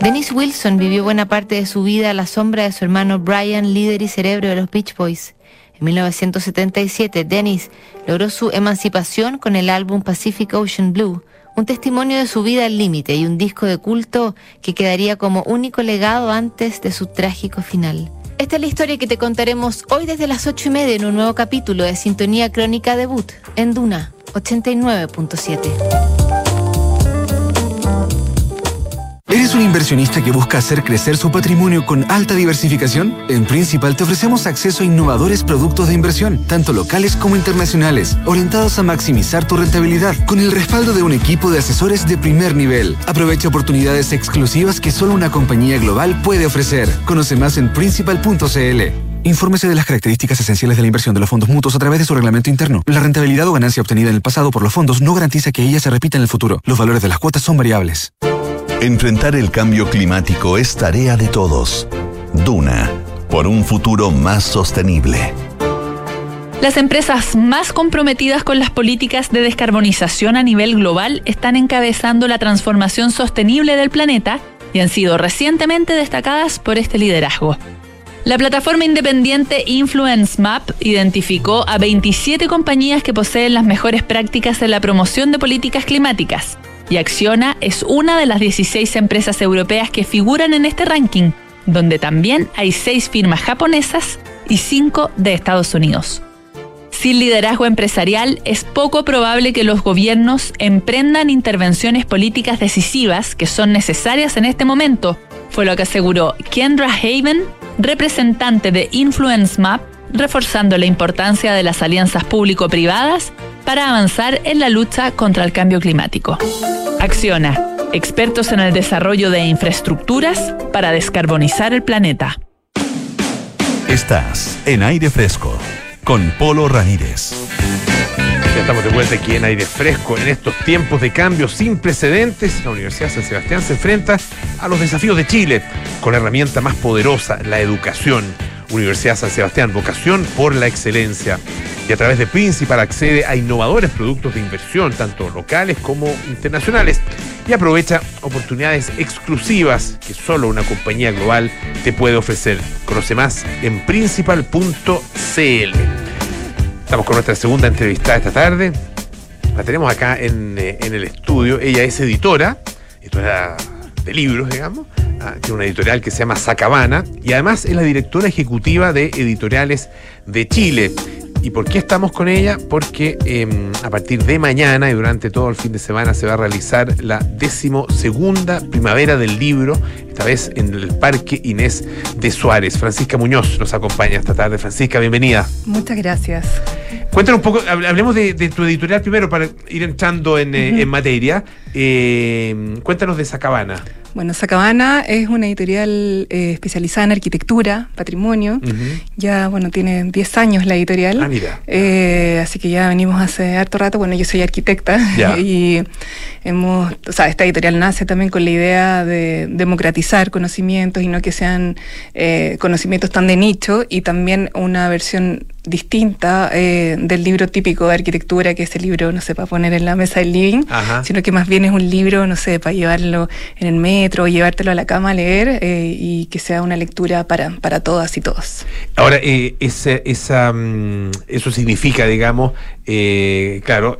[SPEAKER 7] Dennis Wilson vivió buena parte de su vida a la sombra de su hermano Brian, líder y cerebro de los Beach Boys. En 1977, Dennis logró su emancipación con el álbum Pacific Ocean Blue, un testimonio de su vida al límite y un disco de culto que quedaría como único legado antes de su trágico final. Esta es la historia que te contaremos hoy desde las ocho y media en un nuevo capítulo de Sintonía Crónica Debut en Duna 89.7.
[SPEAKER 8] ¿Eres un inversionista que busca hacer crecer su patrimonio con alta diversificación? En Principal te ofrecemos acceso a innovadores productos de inversión, tanto locales como internacionales, orientados a maximizar tu rentabilidad, con el respaldo de un equipo de asesores de primer nivel. Aprovecha oportunidades exclusivas que solo una compañía global puede ofrecer. Conoce más en principal.cl. Infórmese de las características esenciales de la inversión de los fondos mutuos a través de su reglamento interno. La rentabilidad o ganancia obtenida en el pasado por los fondos no garantiza que ella se repita en el futuro. Los valores de las cuotas son variables.
[SPEAKER 1] Enfrentar el cambio climático es tarea de todos. Duna, por un futuro más sostenible.
[SPEAKER 9] Las empresas más comprometidas con las políticas de descarbonización a nivel global están encabezando la transformación sostenible del planeta y han sido recientemente destacadas por este liderazgo. La plataforma independiente Influence Map identificó a 27 compañías que poseen las mejores prácticas en la promoción de políticas climáticas y Acciona es una de las 16 empresas europeas que figuran en este ranking, donde también hay seis firmas japonesas y cinco de Estados Unidos. Sin liderazgo empresarial, es poco probable que los gobiernos emprendan intervenciones políticas decisivas que son necesarias en este momento, fue lo que aseguró Kendra Haven, representante de Influence Map, reforzando la importancia de las alianzas público-privadas para avanzar en la lucha contra el cambio climático. Acciona, expertos en el desarrollo de infraestructuras para descarbonizar el planeta.
[SPEAKER 1] Estás en aire fresco con Polo Ramírez.
[SPEAKER 2] Ya estamos de vuelta aquí en aire fresco. En estos tiempos de cambio sin precedentes, la Universidad San Sebastián se enfrenta a los desafíos de Chile con la herramienta más poderosa, la educación. Universidad San Sebastián, vocación por la excelencia. Y a través de Principal accede a innovadores productos de inversión, tanto locales como internacionales, y aprovecha oportunidades exclusivas que solo una compañía global te puede ofrecer. Conoce más en principal.cl. Estamos con nuestra segunda entrevista esta tarde. La tenemos acá en, eh, en el estudio. Ella es editora, editora de libros, digamos Ah, tiene una editorial que se llama Sacabana y además es la directora ejecutiva de Editoriales de Chile. ¿Y por qué estamos con ella? Porque em, a partir de mañana y durante todo el fin de semana se va a realizar la decimosegunda primavera del libro, esta vez en el Parque Inés de Suárez. Francisca Muñoz nos acompaña esta tarde. Francisca, bienvenida.
[SPEAKER 10] Muchas gracias.
[SPEAKER 2] Cuéntanos un poco, hablemos de, tu editorial primero para ir entrando en, eh, materia. Eh, cuéntanos de Sacabana.
[SPEAKER 10] Bueno, Sacabana es una editorial eh, especializada en arquitectura, patrimonio. Ya, bueno, tiene 10 años la editorial.
[SPEAKER 2] Ah, mira.
[SPEAKER 10] Eh, así que ya venimos hace harto rato. Bueno, yo soy arquitecta [LAUGHS] y hemos, o sea, esta editorial nace también con la idea de democratizar conocimientos y no que sean eh, conocimientos tan de nicho y también una versión distinta eh, del libro típico de arquitectura, que es el libro, no sé, para poner en la mesa del living, sino que más bien es un libro, no sé, para llevarlo en el metro, llevártelo a la cama a leer eh, y que sea una lectura para, para todas y todos.
[SPEAKER 2] Ahora, eh, mm, eso significa, digamos, eh, claro,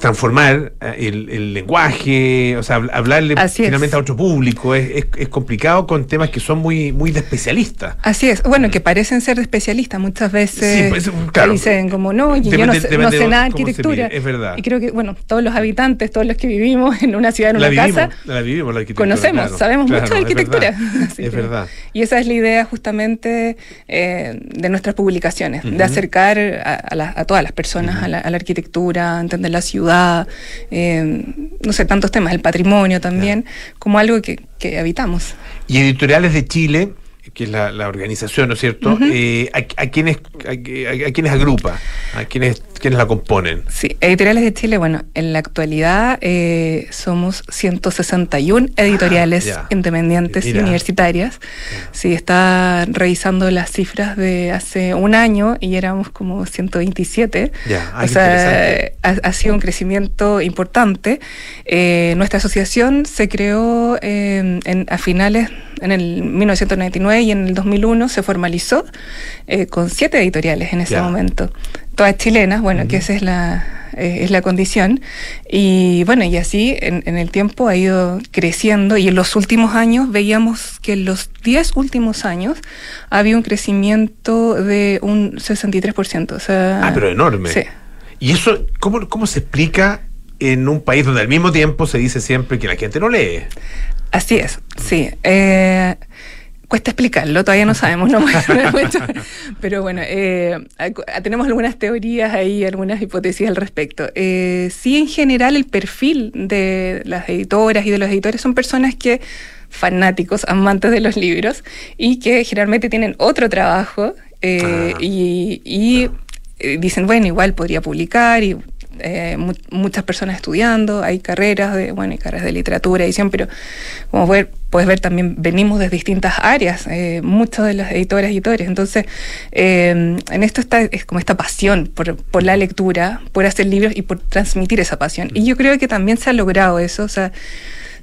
[SPEAKER 2] transformar eh, el, lenguaje, o sea, hablarle finalmente a otro público. Es, es, complicado con temas que son muy, muy de especialistas.
[SPEAKER 10] Así es. Bueno, que parecen ser de especialistas. Muchas veces pues, dicen como, no, yo no, sé, nada de arquitectura.
[SPEAKER 2] Es verdad.
[SPEAKER 10] Y creo que, bueno, todos los habitantes, todos los que vivimos en una ciudad, en una casa,
[SPEAKER 2] la vivimos, la
[SPEAKER 10] conocemos, sabemos mucho de arquitectura. [LAUGHS]
[SPEAKER 2] Es verdad.
[SPEAKER 10] Y esa es la idea justamente eh, de nuestras publicaciones, de acercar a, todas las personas a, la, arquitectura, entender la ciudad, eh, no sé, tantos temas, el patrimonio también, como algo que, que habitamos.
[SPEAKER 2] Y editoriales de Chile que es la, organización, ¿no es cierto? Eh, a, quiénes, a, quiénes agrupa? ¿A quiénes, quiénes la componen?
[SPEAKER 10] Sí, Editoriales de Chile, bueno, en la actualidad eh, somos 161 editoriales ah, independientes y universitarias. Sí, está revisando las cifras de hace un año y éramos como 127.
[SPEAKER 2] Ya, ah,
[SPEAKER 10] o sea, ha, sido un crecimiento importante. Eh, nuestra asociación se creó en, a finales en el 1999 y en el 2001 se formalizó eh, con siete editoriales en ese momento, todas chilenas, bueno, que esa es la, eh, es la condición. Y bueno, y así en, el tiempo ha ido creciendo y en los últimos años veíamos que en los 10 últimos años había un crecimiento de un 63%. O sea,
[SPEAKER 2] ah, pero enorme.
[SPEAKER 10] Sí.
[SPEAKER 2] ¿Y eso cómo, cómo se explica en un país donde al mismo tiempo se dice siempre que la gente no lee?
[SPEAKER 10] Así es, sí. Eh, cuesta explicarlo, todavía no sabemos, no [LAUGHS] pero bueno, eh, tenemos algunas teorías ahí, algunas hipótesis al respecto. Eh, sí, en general, el perfil de las editoras y de los editores son personas que fanáticos, amantes de los libros y que generalmente tienen otro trabajo ah. y, dicen, bueno, igual podría publicar y eh, muchas personas estudiando, hay carreras de, bueno, hay carreras de literatura, edición, pero como ver, puedes ver también venimos de distintas áreas, eh, muchos de los editores y editores. Entonces, eh, en esto está es como esta pasión por, por la lectura, por hacer libros y por transmitir esa pasión. Y yo creo que también se ha logrado eso, o sea,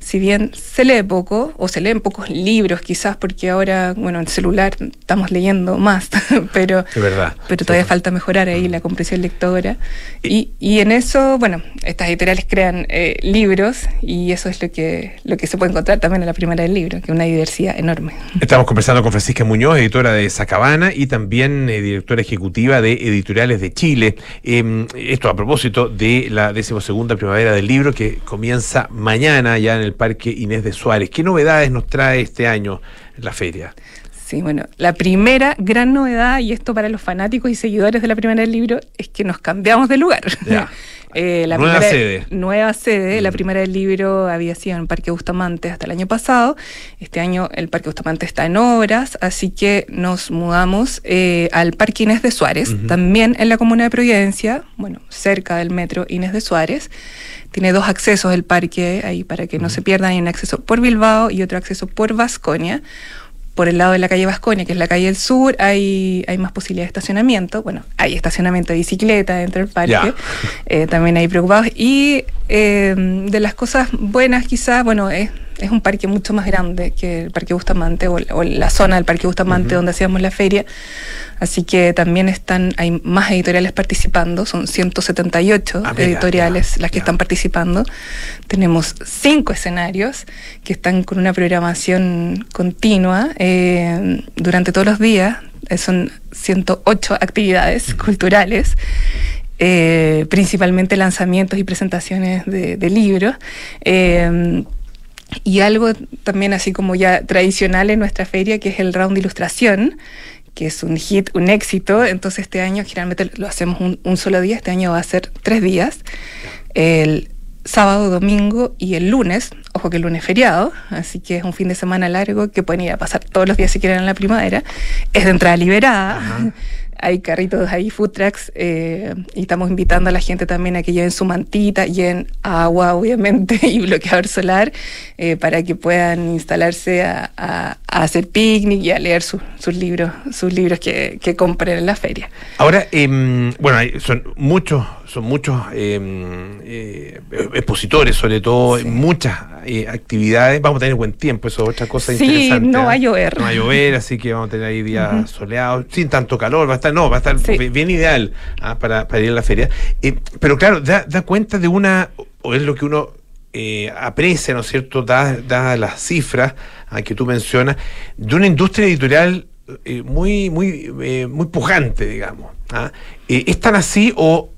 [SPEAKER 10] si bien se lee poco, o se leen pocos libros quizás, porque ahora, bueno, en celular estamos leyendo más, [LAUGHS] pero,
[SPEAKER 2] verdad,
[SPEAKER 10] pero todavía falta mejorar ahí la comprensión lectora. Y, y en eso, bueno, estas editoriales crean eh, libros y eso es lo que, lo que se puede encontrar también en la primera del libro, que es una diversidad enorme.
[SPEAKER 2] Estamos conversando con Francisca Muñoz, editora de Sacabana y también eh, directora ejecutiva de Editoriales de Chile. Em, esto a propósito de la decimosegunda primavera del libro que comienza mañana ya en el Parque Inés de Suárez. ¿Qué novedades nos trae este año la feria?
[SPEAKER 10] Sí, bueno, la primera gran novedad, y esto para los fanáticos y seguidores de la primera del libro, es que nos cambiamos de lugar. [LAUGHS]
[SPEAKER 2] Eh, la nueva sede.
[SPEAKER 10] Nueva sede. La mm. primera del libro había sido en el Parque Bustamante hasta el año pasado. Este año el Parque Bustamante está en obras, así que nos mudamos eh, al Parque Inés de Suárez, también en la comuna de Providencia, bueno, cerca del metro Inés de Suárez. Tiene dos accesos el parque ahí para que no se pierdan. Hay un acceso por Bilbao y otro acceso por Vasconia. Por el lado de la calle Vasconia, que es la calle del sur, hay, hay más posibilidad de estacionamiento. Bueno, hay estacionamiento de bicicleta dentro del parque. Eh, también hay preocupados. Y eh, de las cosas buenas, quizás, bueno, es es un parque mucho más grande que el Parque Bustamante o, la zona del Parque Bustamante donde hacíamos la feria. Así que también están, hay más editoriales participando, son 178 ah, editoriales las que están participando. Tenemos cinco escenarios que están con una programación continua eh, durante todos los días. Eh, son 108 actividades culturales. Eh, principalmente lanzamientos y presentaciones de, de libros. Y algo también así como ya tradicional en nuestra feria, que es el round de ilustración, que es un hit, un éxito. Entonces este año generalmente lo hacemos un, solo día, este año va a ser tres días. El sábado, domingo y el lunes. Ojo que el lunes es feriado, así que es un fin de semana largo que pueden ir a pasar todos los días si quieren en la primavera. Es de entrada liberada. Hay carritos, hay food trucks eh, y estamos invitando a la gente también a que lleven su mantita, lleven agua, [LAUGHS] obviamente, y bloqueador solar eh, para que puedan instalarse a, a- a hacer picnic y a leer su- sus libros, sus libros que, que compren en la feria.
[SPEAKER 2] Ahora, em, bueno, son muchos, son muchos em, eh, expositores, sobre todo, muchas eh, actividades. Vamos a tener buen tiempo, eso es otra cosa
[SPEAKER 10] Sí,
[SPEAKER 2] interesante.
[SPEAKER 10] no
[SPEAKER 2] ¿ah?
[SPEAKER 10] va a llover.
[SPEAKER 2] No va a llover, así que vamos a tener ahí días soleados, sin tanto calor, va a estar, no, va a estar bi- bien ideal ¿ah? para, para ir a la feria. Eh, pero claro, da, da cuenta de una, o es lo que uno eh, aprecia, ¿no es cierto?, dadas dadas las cifras ah, que tú mencionas, de una industria editorial eh, muy, muy, eh, muy pujante, digamos. ¿ah? ¿Es tan así o,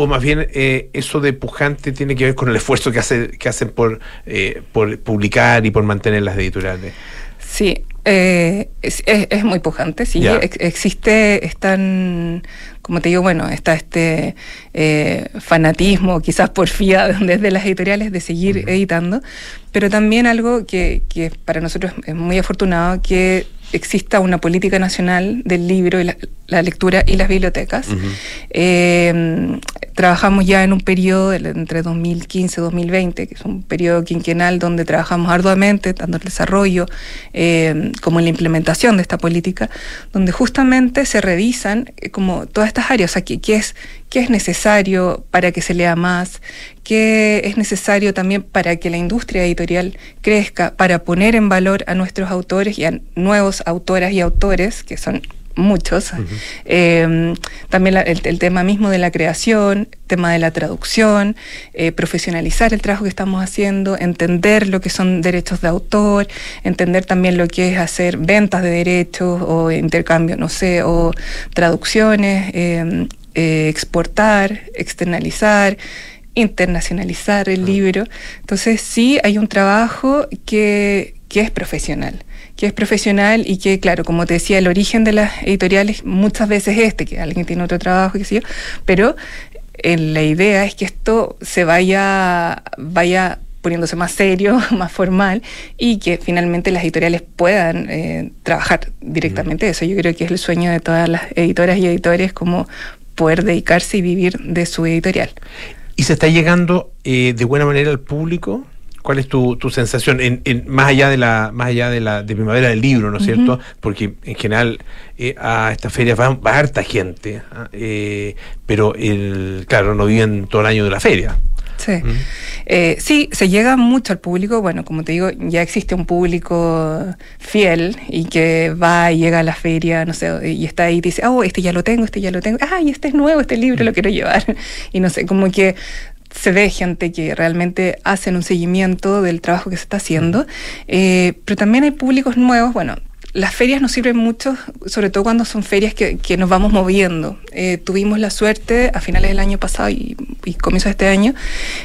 [SPEAKER 2] o más bien eh, eso de pujante tiene que ver con el esfuerzo que, hace, que hacen por, eh, por publicar y por mantener las editoriales?
[SPEAKER 10] Sí, eh, es, es- es muy pujante, sí.
[SPEAKER 2] Ya.
[SPEAKER 10] Ex- existe, están, como te digo, bueno, está este eh, fanatismo, quizás porfía [LAUGHS] desde las editoriales de seguir editando, pero también algo que, que para nosotros es muy afortunado, que exista una política nacional del libro y la, la lectura y las bibliotecas. Eh, trabajamos ya en un periodo del- entre 2015 y 2020, que es un periodo quinquenal donde trabajamos arduamente, tanto en el desarrollo eh, como en la implementación de esta política, donde justamente se revisan eh, como todas estas áreas, o sea, qué, qué es, qué es necesario para que se lea más, qué es necesario también para que la industria editorial crezca, para poner en valor a nuestros autores y a nuevos autoras y autores, que son muchos. Eh, también la- el, el tema mismo de la creación, tema de la traducción, eh, profesionalizar el trabajo que estamos haciendo, entender lo que son derechos de autor, entender también lo que es hacer ventas de derechos o intercambio, no sé, o traducciones, eh, eh, exportar, externalizar internacionalizar el libro. Entonces sí hay un trabajo que, que es profesional, que es profesional y que, claro, como te decía, el origen de las editoriales muchas veces es este, que alguien tiene otro trabajo, qué sé yo, pero eh, la idea es que esto se vaya, vaya poniéndose más serio, [LAUGHS] más formal y que finalmente las editoriales puedan eh, trabajar directamente eso. Yo creo que es el sueño de todas las editoras y editores como poder dedicarse y vivir de su editorial.
[SPEAKER 2] ¿Y se está llegando eh, de buena manera al público? ¿Cuál es tu, tu sensación en, en- más allá de la más allá de la de primavera del libro, ¿no es cierto? Porque en general eh, a esta feria va, va harta gente, ¿ah? Eh, pero el, claro no viven todo el año de la feria.
[SPEAKER 10] Sí. Eh, sí, se llega mucho al público. Bueno, como te digo, ya existe un público fiel y que va y llega a la feria, no sé, y está ahí y dice, oh, este ya lo tengo, este ya lo tengo. Ay, este es nuevo, este libro lo quiero llevar. [LAUGHS] Y no sé, como que se ve gente que realmente hacen un seguimiento del trabajo que se está haciendo, Eh, pero también hay públicos nuevos, bueno. Las ferias nos sirven mucho, sobre todo cuando son ferias que, que nos vamos moviendo. Eh, tuvimos la suerte a finales del año pasado y, y comienzos de este año,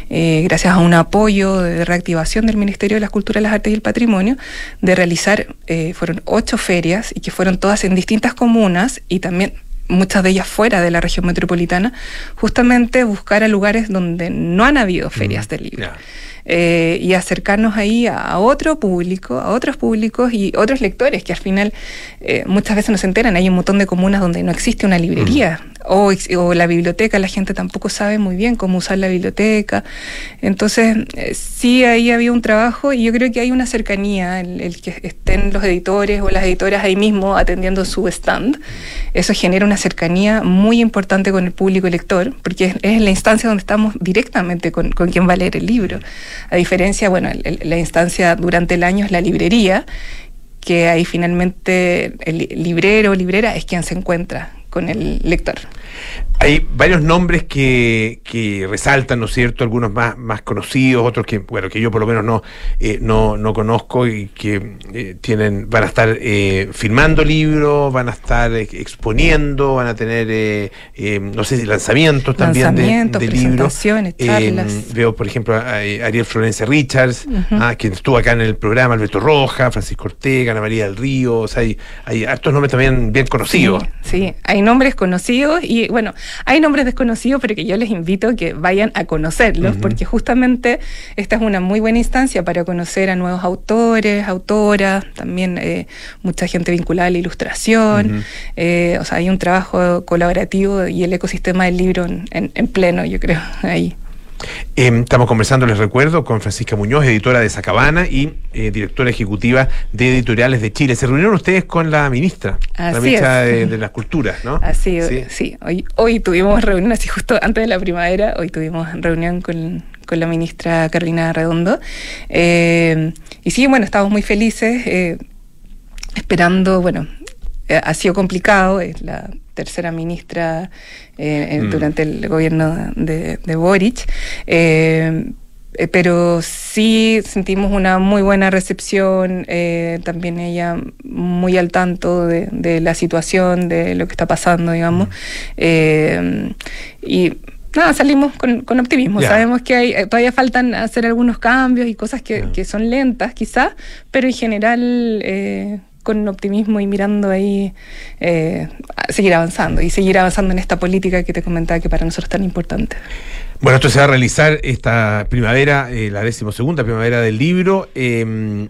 [SPEAKER 10] eh, gracias a un apoyo de reactivación del Ministerio de las Culturas, las Artes y el Patrimonio, de realizar, eh, fueron ocho ferias y que fueron todas en distintas comunas y también muchas de ellas fuera de la región metropolitana, justamente buscar a lugares donde no han habido ferias del libro. Eh, y acercarnos ahí a, otro público, a otros públicos y otros lectores que al final eh, muchas veces no se enteran. Hay un montón de comunas donde no existe una librería o, o la biblioteca, la gente tampoco sabe muy bien cómo usar la biblioteca. Entonces, eh, sí, ahí había un trabajo y yo creo que hay una cercanía, el, que estén los editores o las editoras ahí mismo atendiendo su stand. Eso genera una cercanía muy importante con el público lector, porque es, es la instancia donde estamos directamente con, con quien va a leer el libro. A diferencia, bueno, el- la instancia durante el año es la librería, que ahí finalmente el li- librero o librera es quien se encuentra con el lector.
[SPEAKER 2] Hay varios nombres que, que, resaltan, ¿no es cierto? Algunos más, más conocidos, otros que, bueno, que yo por lo menos no, eh, no, no, conozco y que eh, tienen, van a estar eh, firmando libros, van a estar exponiendo, van a tener, no sé lanzamientos también de, de libros.
[SPEAKER 10] Charlas.
[SPEAKER 2] veo, por ejemplo, a, Ariel Florencia Richards, ah, quien estuvo acá en el programa, Alberto Roja, Francisco Ortega, Ana María del Río, o sea, hay, hay hartos nombres también bien conocidos.
[SPEAKER 10] sí, hay nombres conocidos y bueno, hay nombres desconocidos, pero que yo les invito a que vayan a conocerlos, porque justamente esta es una muy buena instancia para conocer a nuevos autores, autoras, también eh, mucha gente vinculada a la ilustración. Eh, o sea, hay un trabajo colaborativo y el ecosistema del libro en pleno, yo creo, ahí.
[SPEAKER 2] Em, estamos conversando, les recuerdo, con Francisca Muñoz, editora de Sacabana y eh, directora ejecutiva de Editoriales de Chile. Se reunieron ustedes con la ministra, la ministra de, las Culturas, ¿no?
[SPEAKER 10] Así, sí. sí. Hoy, hoy tuvimos reunión, así justo antes de la primavera, hoy tuvimos reunión con, la ministra Carolina Redondo. Eh, y sí, bueno, estamos muy felices, eh, esperando, bueno, ha sido complicado, es la tercera ministra eh, mm. durante el gobierno de, Boric. Eh, eh, pero sí sentimos una muy buena recepción, también ella muy al tanto de, la situación, de lo que está pasando, digamos. Mm. y nada, salimos con, optimismo. Sabemos que hay, todavía faltan hacer algunos cambios y cosas que, que son lentas, quizás, pero en general con optimismo y mirando ahí eh, seguir avanzando y seguir avanzando en esta política que te comentaba que para nosotros es tan importante.
[SPEAKER 2] Bueno, esto se va a realizar esta primavera, eh, la decimosegunda primavera del libro, 6 em,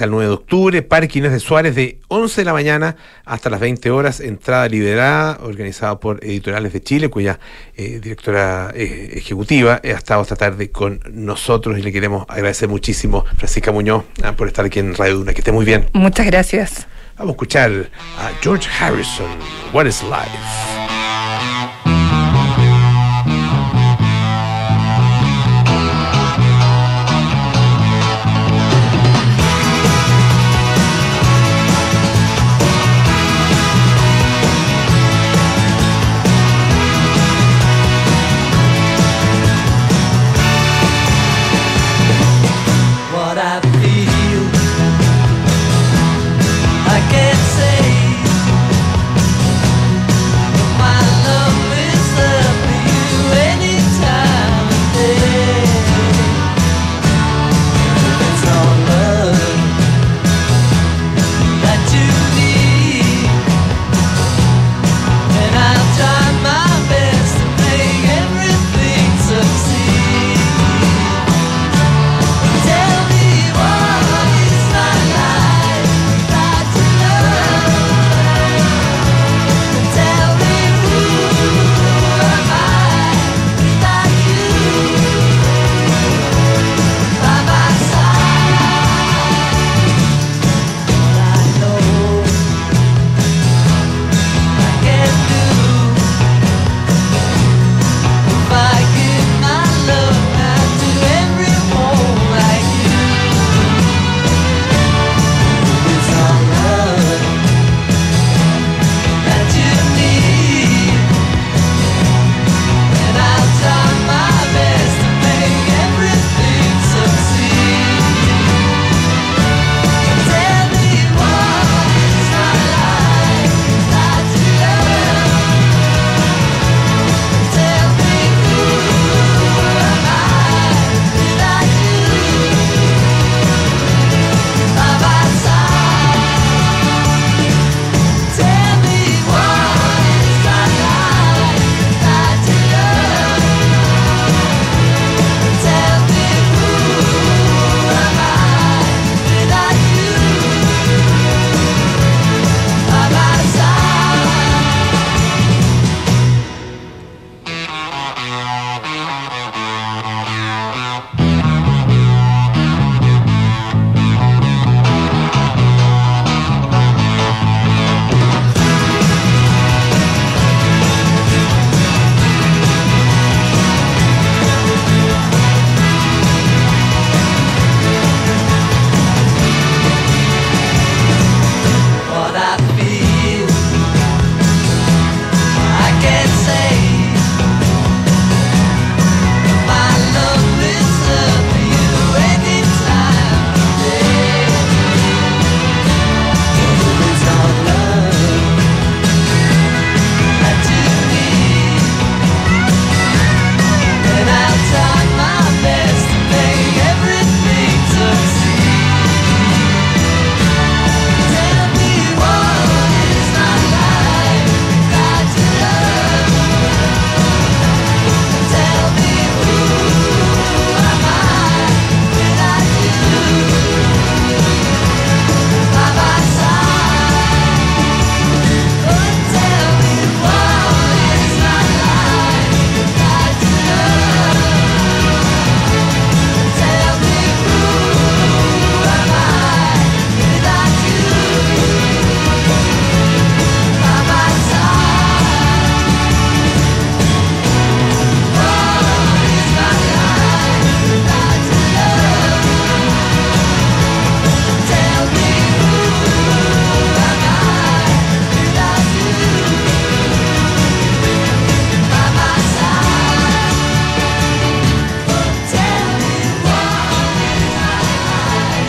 [SPEAKER 2] al 9 de octubre, Parque Inés de Suárez, de 11 de la mañana hasta las 20 horas, entrada liberada, organizada por Editoriales de Chile, cuya eh, directora eh, ejecutiva ha estado esta tarde con nosotros y le queremos agradecer muchísimo, Francisca Muñoz, ah, por estar aquí en Radio Duna. Que esté muy bien.
[SPEAKER 10] Muchas gracias.
[SPEAKER 2] Vamos a escuchar a George Harrison, What is Life?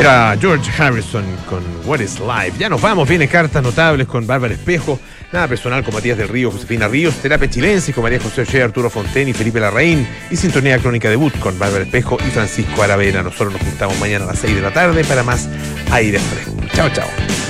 [SPEAKER 2] George Harrison con What is Life. Ya nos vamos, viene cartas notables con Bárbara Espejo, nada personal con Matías del Río, Josefina Ríos, terapia chilense con María José Oche, Arturo Fonten y Felipe Larraín, y sintonía crónica debut con Bárbara Espejo y Francisco Aravena. Nosotros nos juntamos mañana a las 6 de la tarde para más aire fresco. Chao, chao.